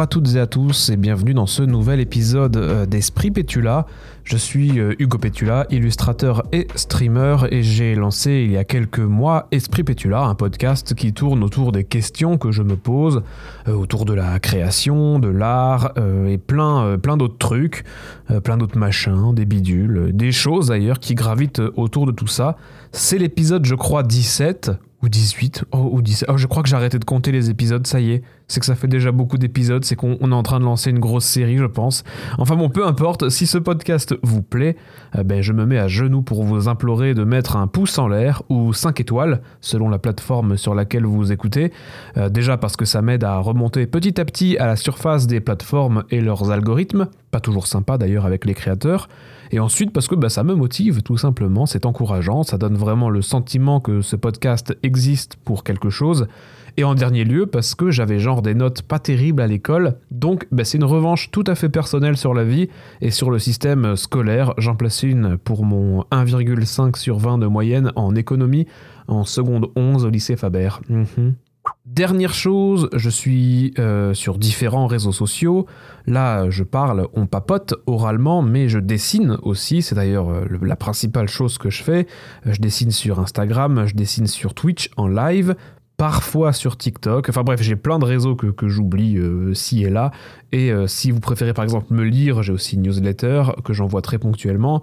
À toutes et à tous et bienvenue dans ce nouvel épisode euh, d'Esprit Pétula. Je suis euh, Hugo Pétula, illustrateur et streamer et j'ai lancé il y a quelques mois Esprit Pétula, un podcast qui tourne autour des questions que je me pose, euh, autour de la création, de l'art et plein, plein d'autres trucs, plein d'autres machins, des bidules, des choses d'ailleurs qui gravitent autour de tout ça. C'est l'épisode je crois 17 ou 18, ou 17. Oh, je crois que j'ai arrêté de compter les épisodes, ça y est. C'est que ça fait déjà beaucoup d'épisodes, c'est qu'on est en train de lancer une grosse série, je pense. Enfin bon, peu importe, si ce podcast vous plaît, eh ben, je me mets à genoux pour vous implorer de mettre un pouce en l'air ou 5 étoiles, selon la plateforme sur laquelle vous écoutez. Euh, déjà parce que ça m'aide à remonter petit à petit à la surface des plateformes et leurs algorithmes, pas toujours sympa d'ailleurs avec les créateurs. Et ensuite parce que bah, ça me motive tout simplement, c'est encourageant, ça donne vraiment le sentiment que ce podcast existe pour quelque chose. Et en dernier lieu, parce que j'avais genre des notes pas terribles à l'école, donc bah, c'est une revanche tout à fait personnelle sur la vie et sur le système scolaire. J'en place une pour mon 1,5 sur 20 de moyenne en économie en seconde 11 au lycée Faber. Mhm. Dernière chose, je suis euh, sur différents réseaux sociaux. Là, je parle, on papote oralement, mais je dessine aussi. C'est d'ailleurs euh, la principale chose que je fais. Je dessine sur Instagram, je dessine sur Twitch en live parfois sur TikTok. Enfin bref, j'ai plein de réseaux que, j'oublie euh, ci et là. Et euh, si vous préférez par exemple me lire, j'ai aussi une newsletter que j'envoie très ponctuellement.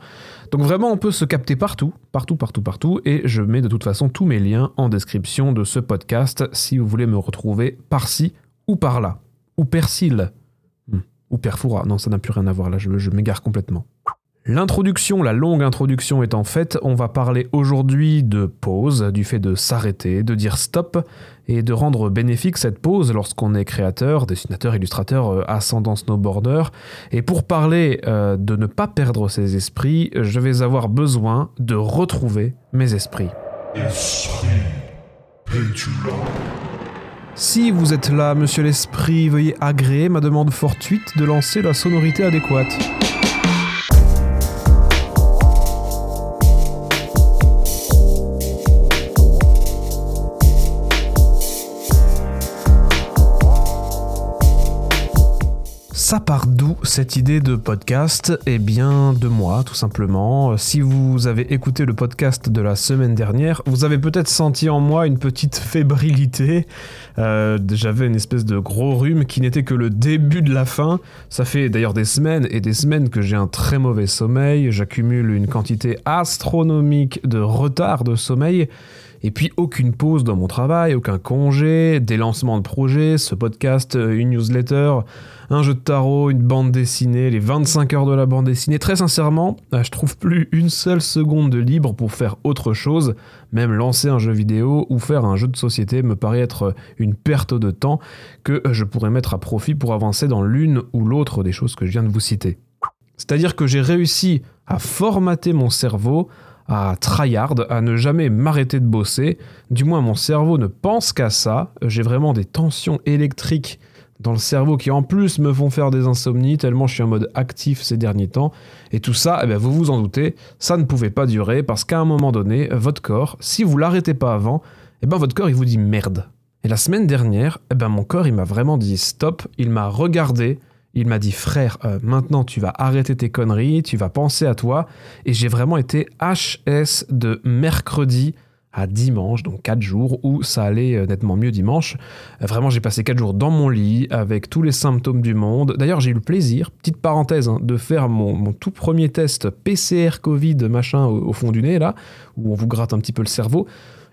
Donc vraiment, on peut se capter partout, partout, partout, partout. Et je mets de toute façon tous mes liens en description de ce podcast si vous voulez me retrouver par-ci ou par-là. Ou Persil. Hmm. Ou Perfoura. Non, ça n'a plus rien à voir là, je, je m'égare complètement. L'introduction, la longue introduction est en fait, on va parler aujourd'hui de pause, du fait de s'arrêter, de dire stop et de rendre bénéfique cette pause lorsqu'on est créateur, dessinateur, illustrateur, euh, ascendant snowboarder. Et pour parler euh, de ne pas perdre ses esprits, je vais avoir besoin de retrouver mes esprits. Si vous êtes là, monsieur l'esprit, veuillez agréer ma demande fortuite de lancer la sonorité adéquate. Ça part d'où cette idée de podcast? Eh bien de moi tout simplement. Si vous avez écouté le podcast de la semaine dernière, vous avez peut-être senti en moi une petite fébrilité. Euh, j'avais une espèce de gros rhume qui n'était que le début de la fin. Ça fait d'ailleurs des semaines et des semaines que j'ai un très mauvais sommeil. J'accumule une quantité astronomique de retard de sommeil. Et puis aucune pause dans mon travail, aucun congé, des lancements de projets, ce podcast, une newsletter, un jeu de tarot, une bande dessinée, les 25 heures de la bande dessinée. Très sincèrement, euh, je trouve plus une seule seconde de libre pour faire autre chose. Même lancer un jeu vidéo ou faire un jeu de société me paraît être une perte de temps que je pourrais mettre à profit pour avancer dans l'une ou l'autre des choses que je viens de vous citer. C'est-à-dire que j'ai réussi à formater mon cerveau à tryhard, à ne jamais m'arrêter de bosser. Du moins, mon cerveau ne pense qu'à ça. J'ai vraiment des tensions électriques dans le cerveau qui en plus me font faire des insomnies tellement je suis en mode actif ces derniers temps. Et tout ça, eh bien, vous vous en doutez, ça ne pouvait pas durer parce qu'à un moment donné, votre corps, si vous l'arrêtez pas avant, eh ben votre corps il vous dit merde. Et la semaine dernière, eh ben mon corps il m'a vraiment dit stop, il m'a regardé, il m'a dit frère, euh, maintenant tu vas arrêter tes conneries, tu vas penser à toi. Et j'ai vraiment été HS de mercredi à dimanche, donc 4 jours, où ça allait euh, nettement mieux dimanche. Euh, vraiment, j'ai passé 4 jours dans mon lit avec tous les symptômes du monde. D'ailleurs, j'ai eu le plaisir, petite parenthèse, hein, de faire mon, tout premier test PCR Covid machin au, fond du nez, là, où on vous gratte un petit peu le cerveau.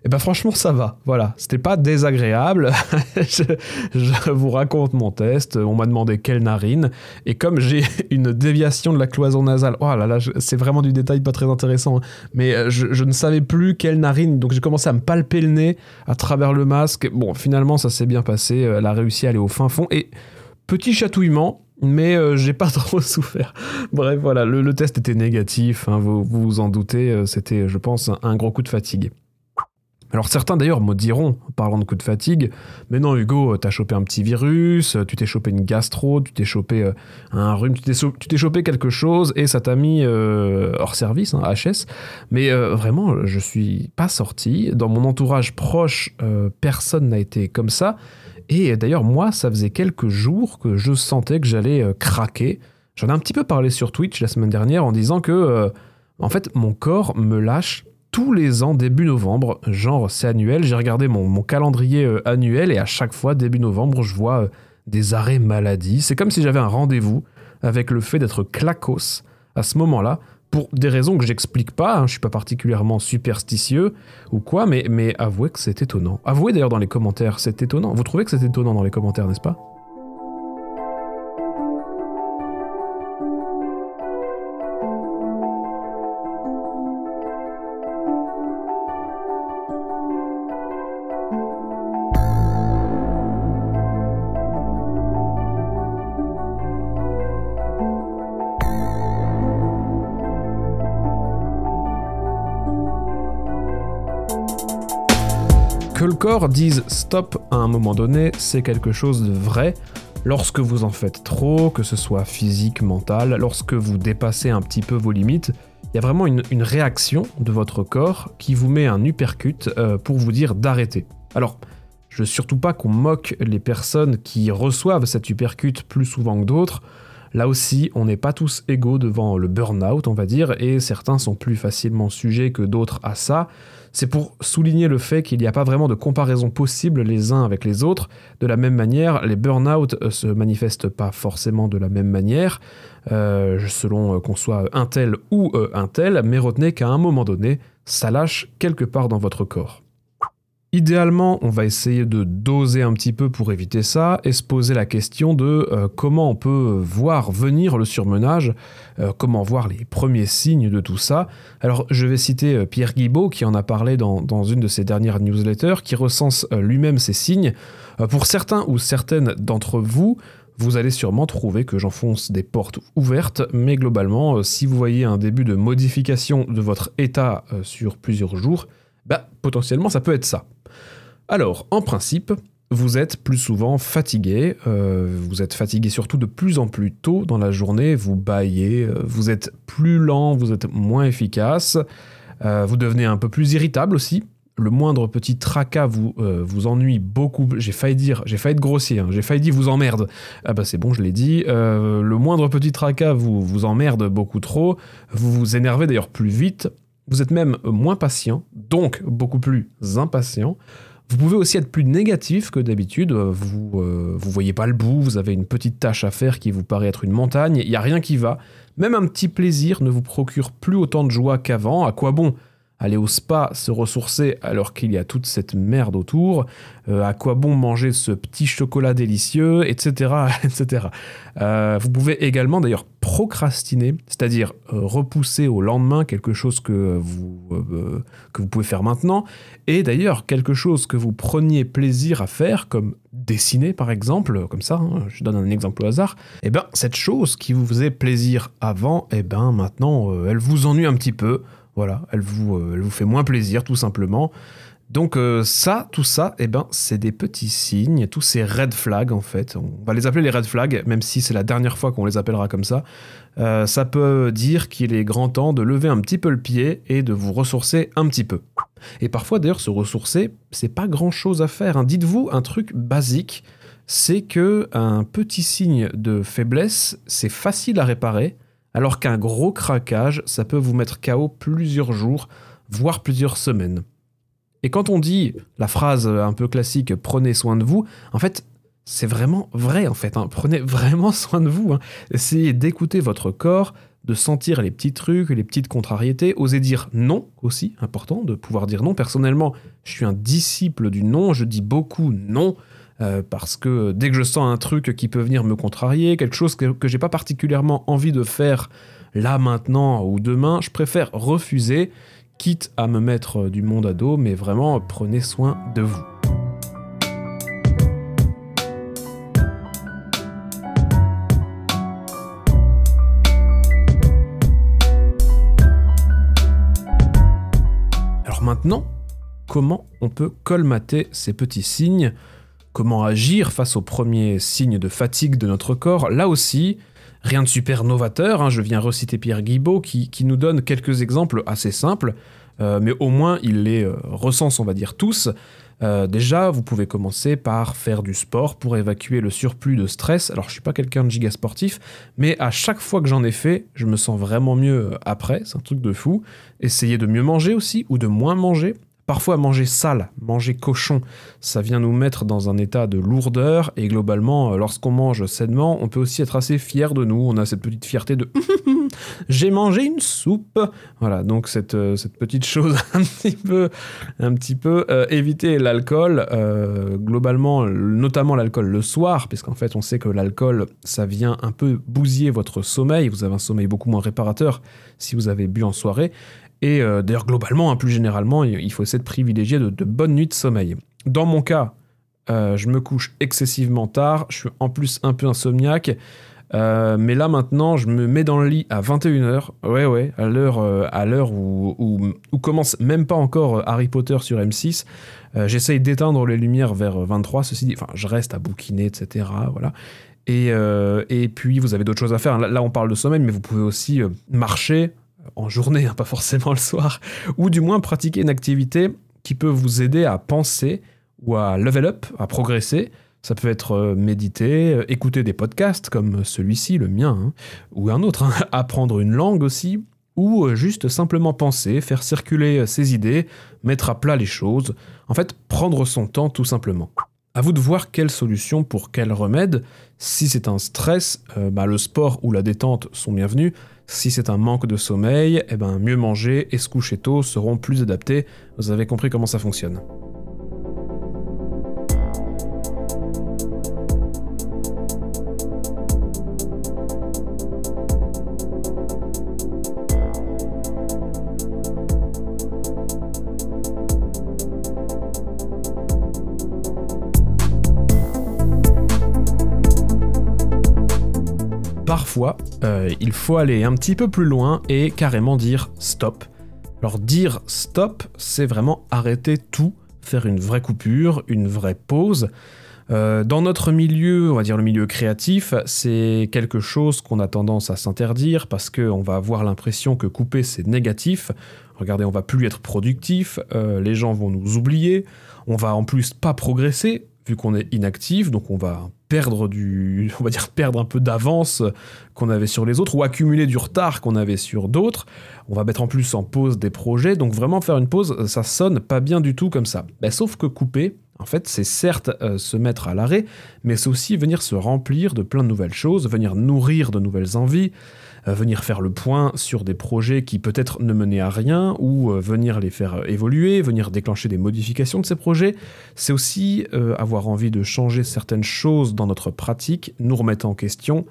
Et eh ben franchement ça va, voilà, c'était pas désagréable. je, vous raconte mon test, on m'a demandé quelle narine, et comme j'ai une déviation de la cloison nasale, oh là là, c'est vraiment du détail pas très intéressant, hein. mais euh, je, ne savais plus quelle narine, donc j'ai commencé à me palper le nez à travers le masque. Bon, finalement ça s'est bien passé, euh, elle a réussi à aller au fin fond, et petit chatouillement, mais euh, j'ai pas trop souffert. Bref, voilà, le, test était négatif, hein, vous, vous vous en doutez, c'était, je pense, un gros coup de fatigue. Alors certains d'ailleurs me diront, parlant de coup de fatigue, mais non Hugo, t'as chopé un petit virus, tu t'es chopé une gastro, tu t'es chopé euh, un rhume, tu t'es chopé quelque chose et ça t'a mis euh, hors service, hein, HS. Mais euh, vraiment, je suis pas sorti. Dans mon entourage proche, personne n'a été comme ça. Et d'ailleurs, moi, ça faisait quelques jours que je sentais que j'allais craquer. J'en ai un petit peu parlé sur Twitch la semaine dernière en disant que, en fait, mon corps me lâche tous les ans début novembre, genre c'est annuel, j'ai regardé mon, calendrier euh, annuel et à chaque fois début novembre je vois euh, des arrêts maladie. C'est comme si j'avais un rendez-vous avec le fait d'être clacos à ce moment-là pour des raisons que j'explique pas, hein, je suis pas particulièrement superstitieux ou quoi, mais, mais avouez que c'est étonnant. Avouez d'ailleurs dans les commentaires, c'est étonnant. Vous trouvez que c'est étonnant dans les commentaires, n'est-ce pas? Le corps dise stop à un moment donné, c'est quelque chose de vrai. Lorsque vous en faites trop, que ce soit physique, mental, lorsque vous dépassez un petit peu vos limites, il y a vraiment une, réaction de votre corps qui vous met un uppercut euh, pour vous dire d'arrêter. Alors, je veux surtout pas qu'on moque les personnes qui reçoivent cet uppercut plus souvent que d'autres. Là aussi, on n'est pas tous égaux devant le burn-out, on va dire, et certains sont plus facilement sujets que d'autres à ça. C'est pour souligner le fait qu'il n'y a pas vraiment de comparaison possible les uns avec les autres. De la même manière, les burn-out euh, se manifestent pas forcément de la même manière, euh, selon euh, qu'on soit un tel ou un tel, mais retenez qu'à un moment donné, ça lâche quelque part dans votre corps. Idéalement, on va essayer de doser un petit peu pour éviter ça et se poser la question de euh, comment on peut voir venir le surmenage, euh, comment voir les premiers signes de tout ça. Alors, je vais citer euh, Pierre Guibaud qui en a parlé dans, dans, une de ses dernières newsletters, qui recense lui-même ces signes. pour certains ou certaines d'entre vous, vous allez sûrement trouver que j'enfonce des portes ouvertes, mais globalement, si vous voyez un début de modification de votre état sur plusieurs jours, bah, potentiellement ça peut être ça. Alors, en principe, vous êtes plus souvent fatigué, euh, vous êtes fatigué surtout de plus en plus tôt dans la journée, vous baillez, euh, vous êtes plus lent, vous êtes moins efficace, euh, vous devenez un peu plus irritable aussi. Le moindre petit tracas vous, vous ennuie beaucoup. J'ai failli dire, j'ai failli être grossier, hein, j'ai failli dire vous emmerde. Ah bah c'est bon, je l'ai dit. le moindre petit tracas vous, vous emmerde beaucoup trop. Vous vous énervez d'ailleurs plus vite. Vous êtes même moins patient, donc beaucoup plus impatient. Vous pouvez aussi être plus négatif que d'habitude. Vous euh, vous voyez pas le bout, vous avez une petite tâche à faire qui vous paraît être une montagne, il n'y a rien qui va. Même un petit plaisir ne vous procure plus autant de joie qu'avant. À quoi bon aller au spa, se ressourcer alors qu'il y a toute cette merde autour, euh, à quoi bon manger ce petit chocolat délicieux, etc. etc. Euh, vous pouvez également d'ailleurs procrastiner, c'est-à-dire euh, repousser au lendemain quelque chose que vous, que vous pouvez faire maintenant, et d'ailleurs quelque chose que vous preniez plaisir à faire, comme dessiner par exemple, comme ça, hein, je donne un exemple au hasard, et eh bien cette chose qui vous faisait plaisir avant, et eh ben maintenant elle vous ennuie un petit peu, voilà, elle vous, euh, elle vous fait moins plaisir tout simplement. Donc euh, ça, tout ça, eh ben, c'est des petits signes, tous ces red flags en fait. On va les appeler les red flags, même si c'est la dernière fois qu'on les appellera comme ça. Euh, ça peut dire qu'il est grand temps de lever un petit peu le pied et de vous ressourcer un petit peu. Et parfois d'ailleurs, se ressourcer, c'est pas grand chose à faire. Hein. Dites-vous un truc basique, c'est que un petit signe de faiblesse, c'est facile à réparer alors qu'un gros craquage, ça peut vous mettre KO plusieurs jours, voire plusieurs semaines. Et quand on dit la phrase un peu classique prenez soin de vous, en fait, c'est vraiment vrai en fait. Hein. Prenez vraiment soin de vous. Hein. Essayez d'écouter votre corps, de sentir les petits trucs, les petites contrariétés, osez dire non aussi, important de pouvoir dire non. Personnellement, je suis un disciple du non, je dis beaucoup non. Euh, parce que dès que je sens un truc qui peut venir me contrarier, quelque chose que, que j'ai pas particulièrement envie de faire là maintenant ou demain, je préfère refuser, quitte à me mettre du monde à dos, mais vraiment prenez soin de vous. Alors maintenant, comment on peut colmater ces petits signes, comment agir face aux premiers signes de fatigue de notre corps. Là aussi, rien de super novateur, hein. je viens reciter Pierre Guibaud qui, nous donne quelques exemples assez simples, euh, mais au moins il les euh, recense, on va dire, tous. Euh, déjà, vous pouvez commencer par faire du sport pour évacuer le surplus de stress. Alors, je suis pas quelqu'un de giga sportif, mais à chaque fois que j'en ai fait, je me sens vraiment mieux après. C'est un truc de fou. Essayez de mieux manger aussi ou de moins manger. Parfois, manger sale, manger cochon, ça vient nous mettre dans un état de lourdeur et globalement, euh, lorsqu'on mange sainement, on peut aussi être assez fier de nous. On a cette petite fierté de j'ai mangé une soupe. Voilà, donc cette, euh, petite chose un petit peu, un petit peu euh, éviter l'alcool, globalement, notamment l'alcool le soir, puisqu'en fait, on sait que l'alcool, ça vient un peu bousiller votre sommeil. Vous avez un sommeil beaucoup moins réparateur si vous avez bu en soirée. Et euh, d'ailleurs, globalement, hein, plus généralement, il faut essayer de privilégier de, bonnes nuits de sommeil. Dans mon cas, euh, je me couche excessivement tard, je suis en plus un peu insomniaque. Euh, mais là maintenant, je me mets dans le lit à 21h. Ouais, ouais, à l'heure, à l'heure où, commence même pas encore Harry Potter sur M6. j'essaye d'éteindre les lumières vers 23. Ceci dit, enfin, je reste à bouquiner, etc. Voilà. Et, et puis, vous avez d'autres choses à faire. Là, on parle de sommeil, mais vous pouvez aussi marcher, en journée, hein, pas forcément le soir, ou du moins pratiquer une activité qui peut vous aider à penser ou à level up, à progresser. Ça peut être euh, méditer, euh, écouter des podcasts comme celui-ci, le mien, hein, ou un autre, hein, apprendre une langue aussi, ou euh, juste simplement penser, faire circuler ses idées, mettre à plat les choses, en fait prendre son temps tout simplement. À vous de voir quelle solution pour quel remède. Si c'est un stress, bah, le sport ou la détente sont bienvenus. Si c'est un manque de sommeil, eh ben mieux manger et se coucher tôt seront plus adaptés. Vous avez compris comment ça fonctionne. Euh, il faut aller un petit peu plus loin et carrément dire stop. Alors dire stop, c'est vraiment arrêter tout, faire une vraie coupure, une vraie pause. Euh, dans notre milieu, on va dire le milieu créatif, c'est quelque chose qu'on a tendance à s'interdire parce qu'on va avoir l'impression que couper c'est négatif. Regardez, on va plus être productif, euh, les gens vont nous oublier, on va en plus pas progresser vu qu'on est inactif, donc on va perdre du, on va dire perdre un peu d'avance qu'on avait sur les autres ou accumuler du retard qu'on avait sur d'autres. On va mettre en plus en pause des projets, donc vraiment faire une pause, ça sonne pas bien du tout comme ça. Ben, sauf que couper, en fait, c'est certes euh, se mettre à l'arrêt, mais c'est aussi venir se remplir de plein de nouvelles choses, venir nourrir de nouvelles envies, venir faire le point sur des projets qui peut-être ne menaient à rien ou euh, venir les faire euh, évoluer, venir déclencher des modifications de ces projets. C'est aussi avoir envie de changer certaines choses dans notre pratique, nous remettre en question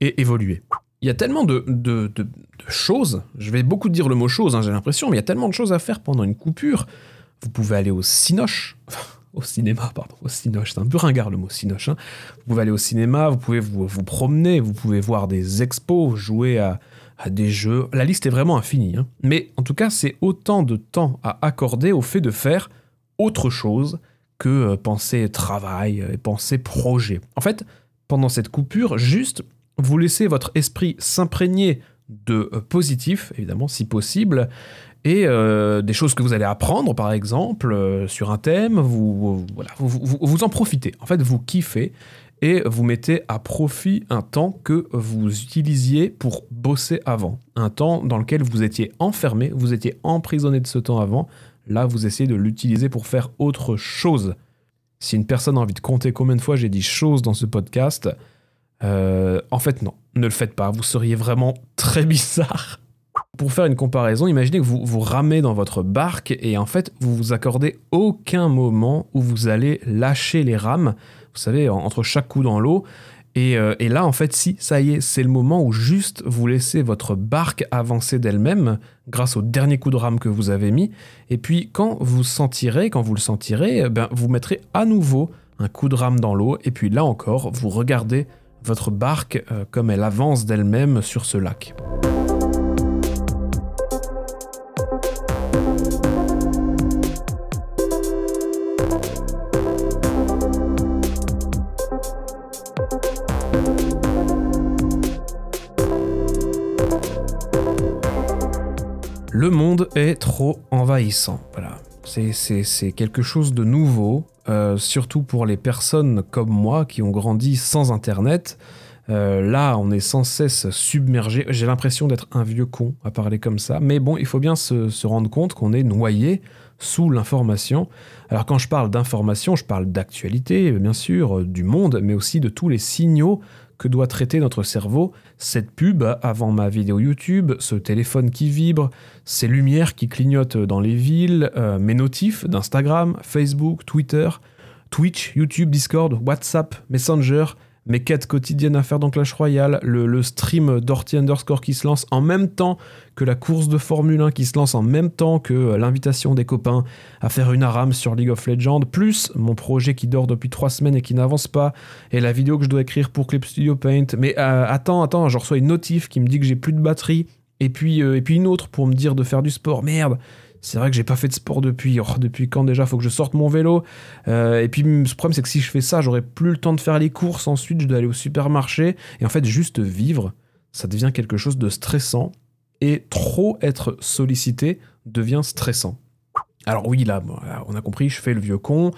et évoluer. Il y a tellement de, choses, je vais beaucoup dire le mot chose, hein, j'ai l'impression, mais il y a tellement de choses à faire pendant une coupure. Vous pouvez aller au Cinoche, au cinéma, pardon, au cinoche, c'est un peu le mot cinoche. Hein. Vous pouvez aller au cinéma, vous pouvez vous, promener, vous pouvez voir des expos, jouer à, des jeux. La liste est vraiment infinie. Hein. Mais en tout cas, c'est autant de temps à accorder au fait de faire autre chose que euh, penser travail et penser projet. En fait, pendant cette coupure, juste vous laissez votre esprit s'imprégner de euh, positif, évidemment, si possible, et euh, des choses que vous allez apprendre, par exemple, euh, sur un thème, vous, voilà, vous, en profitez. En fait, vous kiffez et vous mettez à profit un temps que vous utilisiez pour bosser avant. Un temps dans lequel vous étiez enfermé, vous étiez emprisonné de ce temps avant. Là, vous essayez de l'utiliser pour faire autre chose. Si une personne a envie de compter combien de fois j'ai dit chose dans ce podcast, euh, en fait non, ne le faites pas. Vous seriez vraiment très bizarre pour faire une comparaison, imaginez que vous vous ramez dans votre barque et en fait vous vous accordez aucun moment où vous allez lâcher les rames, vous savez, entre chaque coup dans l'eau. Et, euh, et, là, en fait, si, ça y est, c'est le moment où juste vous laissez votre barque avancer d'elle-même grâce au dernier coup de rame que vous avez mis. Et puis, quand vous sentirez, quand vous le sentirez, ben, vous mettrez à nouveau un coup de rame dans l'eau. Et puis là encore, vous regardez votre barque euh, comme elle avance d'elle-même sur ce lac. Est trop envahissant. Voilà. C'est quelque chose de nouveau, euh, surtout pour les personnes comme moi qui ont grandi sans Internet. Euh, là, on est sans cesse submergé. J'ai l'impression d'être un vieux con à parler comme ça. Mais bon, il faut bien se, rendre compte qu'on est noyé sous l'information. Alors quand je parle d'information, je parle d'actualité, bien sûr, du monde, mais aussi de tous les signaux que doit traiter notre cerveau. Cette pub avant ma vidéo YouTube, ce téléphone qui vibre, ces lumières qui clignotent dans les villes, euh, mes notifs d'Instagram, Facebook, Twitter, Twitch, YouTube, Discord, WhatsApp, Messenger, mes quêtes quotidiennes à faire dans Clash Royale, le, stream d'Orty Underscore qui se lance en même temps que la course de Formule 1 qui se lance en même temps que euh, l'invitation des copains à faire une arame sur League of Legends, plus mon projet qui dort depuis trois semaines et qui n'avance pas, et la vidéo que je dois écrire pour Clip Studio Paint. Mais euh, attends, attends, je reçois une notif qui me dit que j'ai plus de batterie, et puis, euh, et puis une autre pour me dire de faire du sport. Merde c'est vrai que j'ai pas fait de sport depuis. Oh, depuis quand déjà? Faut que je sorte mon vélo. Euh, et puis le problème, c'est que si je fais ça, j'aurai plus le temps de faire les courses. Ensuite, je dois aller au supermarché. Et en fait, juste vivre, ça devient quelque chose de stressant. Et trop être sollicité devient stressant. Alors oui, là, on a compris, je fais le vieux con.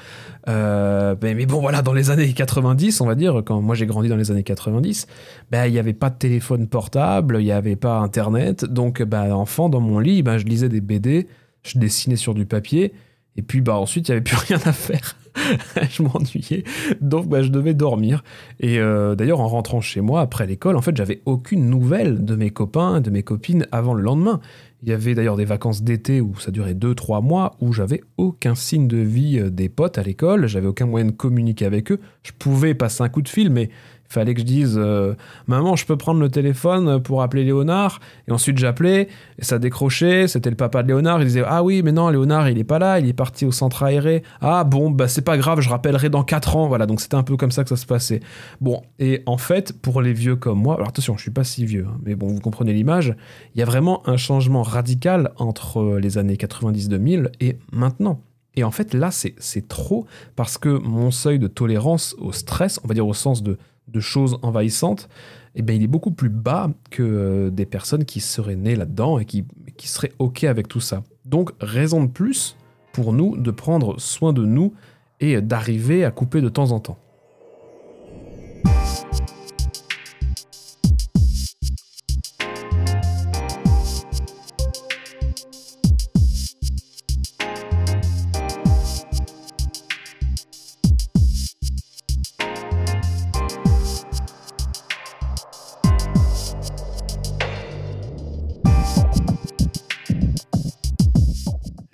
Euh, ben, mais, bon, voilà, dans les années 90, on va dire, quand moi j'ai grandi dans les années 90, ben, il n'y avait pas de téléphone portable, il n'y avait pas Internet. Donc, ben, enfant, dans mon lit, ben, je lisais des BD je dessinais sur du papier, et puis bah ensuite il n'y avait plus rien à faire. je m'ennuyais, donc bah, je devais dormir. Et euh, d'ailleurs en rentrant chez moi après l'école, en fait j'avais aucune nouvelle de mes copains, de mes copines avant le lendemain. Il y avait d'ailleurs des vacances d'été où ça durait 2-3 mois, où j'avais aucun signe de vie euh, des potes à l'école, j'avais aucun moyen de communiquer avec eux. Je pouvais passer un coup de fil, mais fallait que je dise euh, Maman, je peux prendre le téléphone pour appeler Léonard. Et ensuite, j'appelais et ça décrochait. C'était le papa de Léonard. Il disait Ah oui, mais non, Léonard, il est pas là. Il est parti au centre aéré. Ah bon, bah c'est pas grave, je rappellerai dans 4 ans. Voilà, donc c'était un peu comme ça que ça se passait. Bon, et en fait, pour les vieux comme moi, alors attention, je suis pas si vieux, hein, mais bon, vous comprenez l'image, il y a vraiment un changement radical entre les années 90-2000 et maintenant. Et en fait, là, c'est trop parce que mon seuil de tolérance au stress, on va dire au sens de de choses envahissantes, eh bien, il est beaucoup plus bas que euh, des personnes qui seraient nées là-dedans et qui, qui seraient OK avec tout ça. Donc, raison de plus pour nous de prendre soin de nous et d'arriver à couper de temps en temps.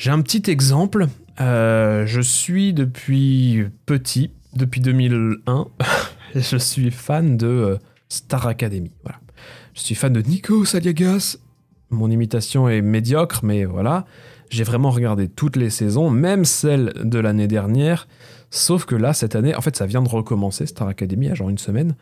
J'ai un petit exemple. Euh, je suis depuis petit, depuis 2001, je suis fan de euh, Star Academy. Voilà. Je suis fan de Nico Saliagas. Mon imitation est médiocre, mais voilà. J'ai vraiment regardé toutes les saisons, même celles de l'année dernière. Sauf que là, cette année, en fait, ça vient de recommencer, Star Academy, il y a genre une semaine.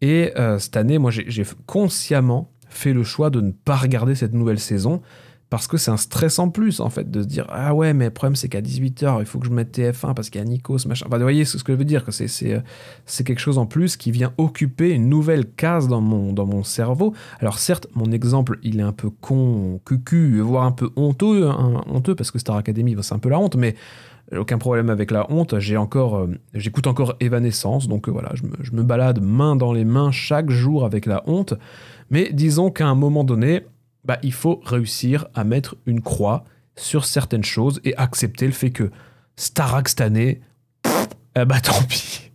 Et euh, cette année, moi, j'ai consciemment fait le choix de ne pas regarder cette nouvelle saison parce que c'est un stress en plus, en fait, de se dire Ah ouais, mais le problème, c'est qu'à 18h, il faut que je mette TF1 parce qu'il y a Nikos, machin. Enfin, vous voyez ce que je veux dire, que c'est, euh, quelque chose en plus qui vient occuper une nouvelle case dans mon, dans mon cerveau. Alors, certes, mon exemple, il est un peu con, cucu, voire un peu honteux, hein, honteux parce que Star Academy, c'est un peu la honte, mais aucun problème avec la honte. J'ai encore, euh, j'écoute encore Evanescence, donc euh, voilà, je me, je me balade main dans les mains chaque jour avec la honte. Mais disons qu'à un moment donné, bah, il faut réussir à mettre une croix sur certaines choses et accepter le fait que Starak cette année, eh bah tant pis.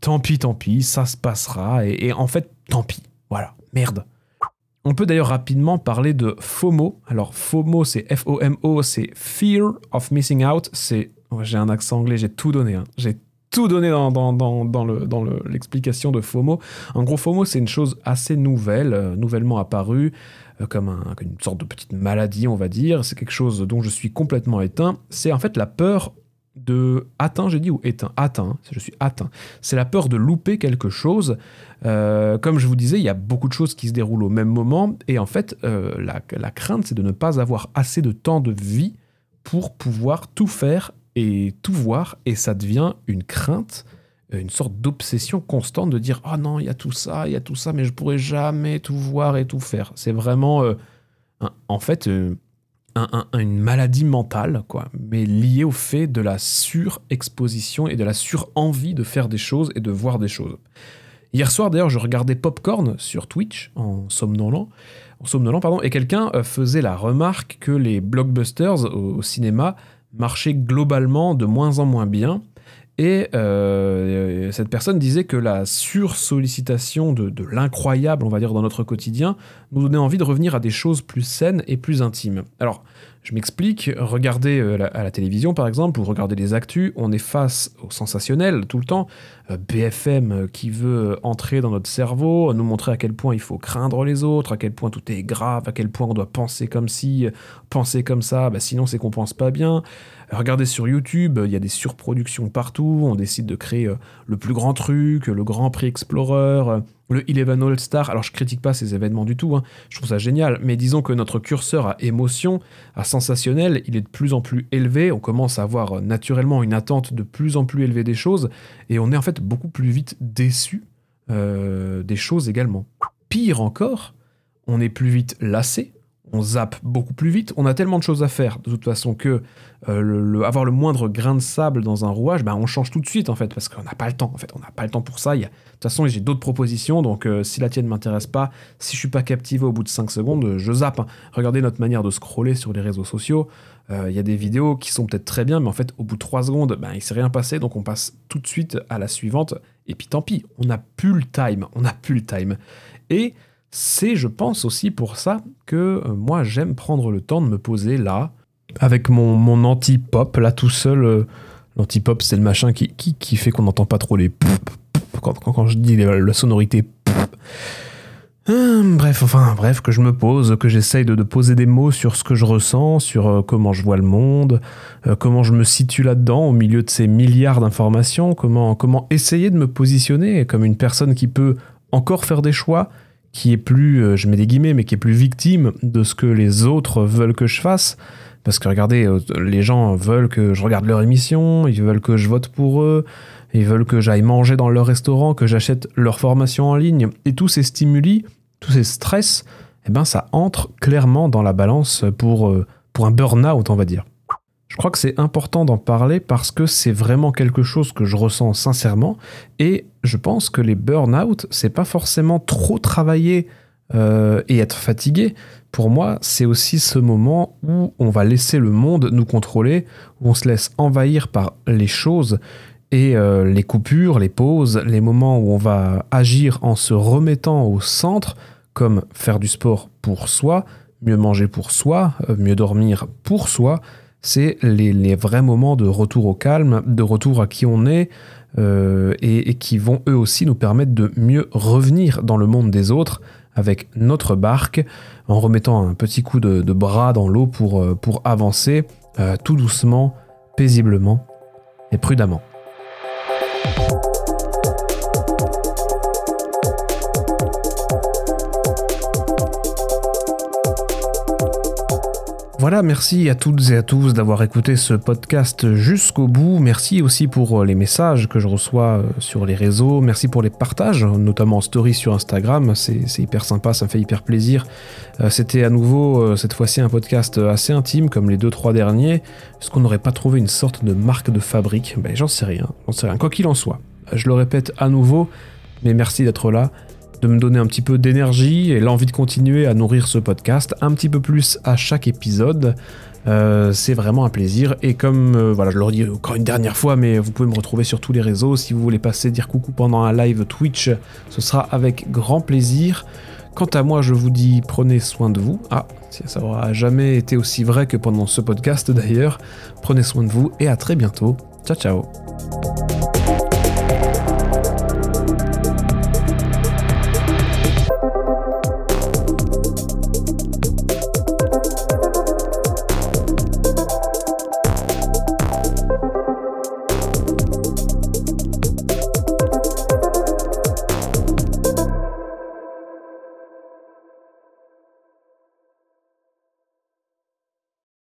Tant pis, tant pis, ça se passera. Et, en fait, tant pis. Voilà, merde. On peut d'ailleurs rapidement parler de FOMO. Alors FOMO, c'est F-O-M-O, c'est Fear of Missing Out. C'est, j'ai un accent anglais, j'ai tout donné. Hein. J'ai tout donné dans, dans, dans, dans l'explication de FOMO. En gros, FOMO, c'est une chose assez nouvelle, euh, nouvellement apparue. Euh, comme une sorte de petite maladie, on va dire. C'est quelque chose dont je suis complètement éteint. C'est en fait la peur de atteint, j'ai dit ou éteint? Atteint, je suis atteint. C'est la peur de louper quelque chose. Euh, comme je vous disais, il y a beaucoup de choses qui se déroulent au même moment. Et en fait, euh, la crainte, c'est de ne pas avoir assez de temps de vie pour pouvoir tout faire et tout voir. Et ça devient une crainte une sorte d'obsession constante de dire oh non il y a tout ça il y a tout ça mais je pourrais jamais tout voir et tout faire c'est vraiment euh, en fait euh, une maladie mentale, quoi, mais liée au fait de la surexposition et de la surenvie de faire des choses et de voir des choses. Hier soir, d'ailleurs, je regardais Popcorn sur Twitch en somnolant, en pardon, et quelqu'un euh, faisait la remarque que les blockbusters au cinéma marchaient globalement de moins en moins bien et euh, cette personne disait que la sursollicitation de, de l'incroyable, on va dire, dans notre quotidien, nous donnait envie de revenir à des choses plus saines et plus intimes. Alors, je m'explique, regardez euh, à la télévision par exemple, ou regardez les actus, on est face au sensationnel tout le temps. Euh, BFM qui veut entrer dans notre cerveau, nous montrer à quel point il faut craindre les autres, à quel point tout est grave, à quel point on doit penser comme si, penser comme ça, bah sinon c'est qu'on pense pas bien. Regardez sur YouTube, il y a des surproductions partout, on décide de créer le plus grand truc, le Grand Prix Explorer le Eleven All Star, alors je critique pas ces événements du tout, hein. je trouve ça génial, mais disons que notre curseur à émotion, à sensationnel, il est de plus en plus élevé, on commence à avoir euh, naturellement une attente de plus en plus élevée des choses, et on est en fait beaucoup plus vite déçu euh, des choses également. Pire encore, on est plus vite lassé, on zappe beaucoup plus vite. On a tellement de choses à faire, de toute façon, que euh, le, avoir le moindre grain de sable dans un rouage, ben, on change tout de suite, en fait, parce qu'on n'a pas le temps. En fait, on n'a pas le temps pour ça. de toute façon, j'ai d'autres propositions, donc euh, si la tienne ne m'intéresse pas, si je suis pas captivé au bout de 5 secondes, je zappe. Hein. Regardez notre manière de scroller sur les réseaux sociaux. Euh, il y a des vidéos qui sont peut-être très bien, mais en fait, au bout de 3 secondes, ben, il s'est rien passé, donc on passe tout de suite à la suivante. Et puis tant pis, on n'a plus le time. On n'a plus le time. Et c'est, je pense, aussi pour ça que euh, moi j'aime prendre le temps de me poser là, avec mon, mon anti-pop, là tout seul. Euh, L'anti-pop, c'est le machin qui, qui, fait qu'on n'entend pas trop les quand, quand, je dis la, sonorité. Hum, bref, enfin, bref, que je me pose, que j'essaye de, poser des mots sur ce que je ressens, sur euh, comment je vois le monde, comment je me situe là-dedans, au milieu de ces milliards d'informations, comment, comment essayer de me positionner comme une personne qui peut encore faire des choix, qui est plus, euh, je mets des guillemets, mais qui est plus victime de ce que les autres veulent que je fasse. Parce que regardez, euh, les gens veulent que je regarde leur émission, ils veulent que je vote pour eux, ils veulent que j'aille manger dans leur restaurant, que j'achète leur formation en ligne. Et tous ces stimuli, tous ces stress, eh ben, ça entre clairement dans la balance pour, euh, pour un burn-out, on va dire. Je crois que c'est important d'en parler parce que c'est vraiment quelque chose que je ressens sincèrement et je pense que les burn-out, c'est pas forcément trop travailler euh, et être fatigué. Pour moi, c'est aussi ce moment où on va laisser le monde nous contrôler, où on se laisse envahir par les choses et euh, les coupures, les pauses, les moments où on va agir en se remettant au centre, comme faire du sport pour soi, mieux manger pour soi, euh, mieux dormir pour soi, c'est les, vrais moments de retour au calme, de retour à qui on est, euh, et, qui vont eux aussi nous permettre de mieux revenir dans le monde des autres avec notre barque, en remettant un petit coup de, bras dans l'eau pour, euh, avancer euh, tout doucement, paisiblement et prudemment. Voilà, merci à toutes et à tous d'avoir écouté ce podcast jusqu'au bout. Merci aussi pour euh, les messages que je reçois euh, sur les réseaux. Merci pour les partages, notamment en story sur Instagram. C'est hyper sympa, ça me fait hyper plaisir. Euh, c'était à nouveau, cette fois-ci, un podcast assez intime, comme les deux, trois derniers. Est-ce qu'on n'aurait pas trouvé une sorte de marque de fabrique? Ben, j'en sais rien. J'en sais rien. Quoi qu'il en soit, je le répète à nouveau, mais merci d'être là de me donner un petit peu d'énergie et l'envie de continuer à nourrir ce podcast un petit peu plus à chaque épisode. Euh, c'est vraiment un plaisir. Et comme euh, voilà je le redis encore une dernière fois mais vous pouvez me retrouver sur tous les réseaux. Si vous voulez passer dire coucou pendant un live Twitch ce sera avec grand plaisir. Quant à moi je vous dis prenez soin de vous. Ah ça aura jamais été aussi vrai que pendant ce podcast d'ailleurs. Prenez soin de vous et à très bientôt. Ciao ciao